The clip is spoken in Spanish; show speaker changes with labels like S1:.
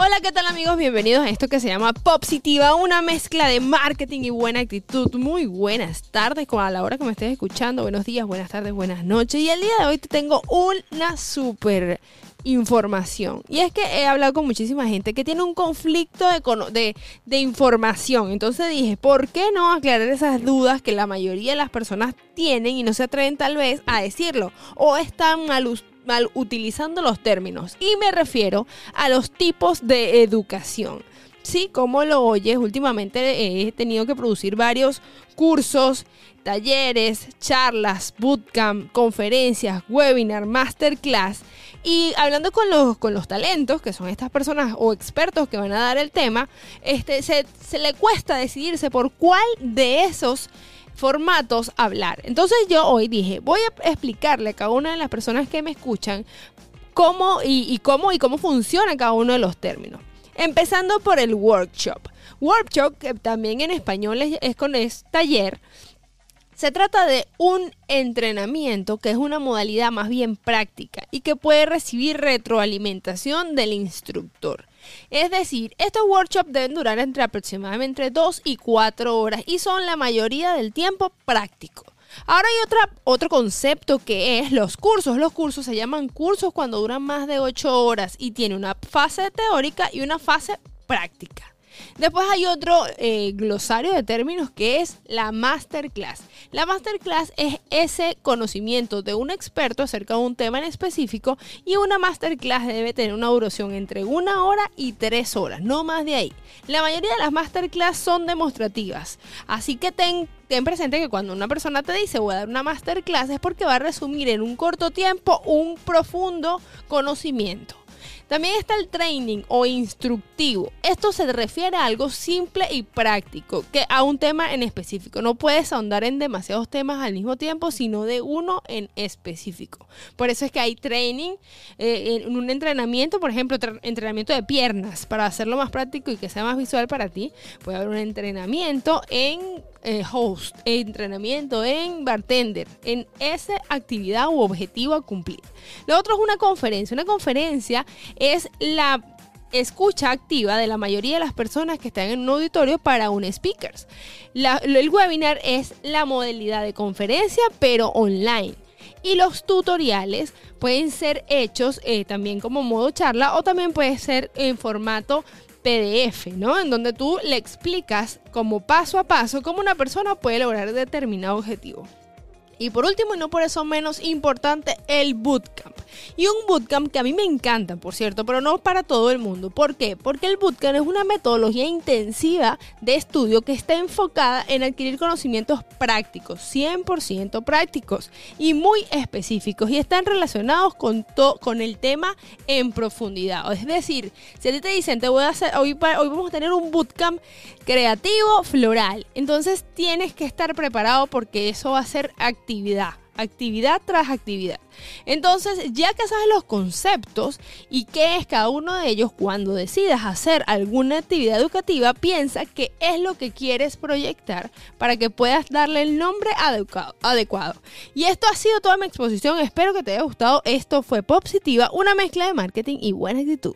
S1: Hola, ¿qué tal amigos? Bienvenidos a esto que se llama Popsitiva, una mezcla de marketing y buena actitud. Muy buenas tardes, a la hora que me estés escuchando. Buenos días, buenas tardes, buenas noches. Y el día de hoy te tengo una súper información. Y es que he hablado con muchísima gente que tiene un conflicto de, de, información. Entonces dije, ¿por qué no aclarar esas dudas que la mayoría de las personas tienen y no se atreven tal vez a decirlo? O están mal utilizando los términos y me refiero a los tipos de educación. Sí, como lo oyes, últimamente he tenido que producir varios cursos, talleres, charlas, bootcamp, conferencias, webinar, masterclass. Y hablando con los, con los talentos, que son estas personas o expertos que van a dar el tema, este, se le cuesta decidirse por cuál de esos formatos hablar. Entonces yo hoy dije, voy a explicarle a cada una de las personas que me escuchan cómo y, cómo y cómo funciona cada uno de los términos. Empezando por el workshop. Workshop, que también en español es, con es taller, se trata de un entrenamiento que es una modalidad más bien práctica y que puede recibir retroalimentación del instructor. Es decir, estos workshops deben durar entre aproximadamente 2 y 4 horas y son la mayoría del tiempo práctico. Ahora hay otro concepto que es los cursos. Los cursos se llaman cursos cuando duran más de 8 horas y tiene una fase teórica y una fase práctica. Después hay otro eh, glosario de términos que es la masterclass. La masterclass es ese conocimiento de un experto acerca de un tema en específico y una masterclass debe tener una duración entre una hora y tres horas, no más de ahí. La mayoría de las masterclass son demostrativas, así que ten ten presente que cuando una persona te dice voy a dar una masterclass es porque va a resumir en un corto tiempo un profundo conocimiento. También está el training o instructivo. Esto se refiere a algo simple y práctico, que a un tema en específico. No puedes ahondar en demasiados temas al mismo tiempo, sino de uno en específico. Por eso es que hay training, eh, en un entrenamiento, por ejemplo, entrenamiento de piernas, para hacerlo más práctico y que sea más visual para ti. Puede haber un entrenamiento en eh, host, entrenamiento en bartender, en esa actividad u objetivo a cumplir. Lo otro es una conferencia. Una conferencia es la escucha activa de la mayoría de las personas que están en un auditorio para un speakers. el webinar es la modalidad de conferencia, pero online. Y los tutoriales pueden ser hechos eh, también como modo charla o también puede ser en formato PDF, ¿no? En donde tú le explicas como paso a paso cómo una persona puede lograr determinado objetivo. Y por último, y no por eso menos importante, el bootcamp. Y un bootcamp que a mí me encanta, por cierto, pero no para todo el mundo. ¿Por qué? Porque el bootcamp es una metodología intensiva de estudio que está enfocada en adquirir conocimientos prácticos, 100% prácticos y muy específicos y están relacionados con, con el tema en profundidad. Es decir, si a ti te dicen, te voy a hacer, hoy, hoy vamos a tener un bootcamp creativo floral, entonces tienes que estar preparado porque eso va a ser actividad actividad tras actividad. Entonces, ya que sabes los conceptos y qué es cada uno de ellos, cuando decidas hacer alguna actividad educativa, piensa qué es lo que quieres proyectar para que puedas darle el nombre adecuado. Y esto ha sido toda mi exposición. Espero que te haya gustado. Esto fue Positiva, una mezcla de marketing y buena actitud.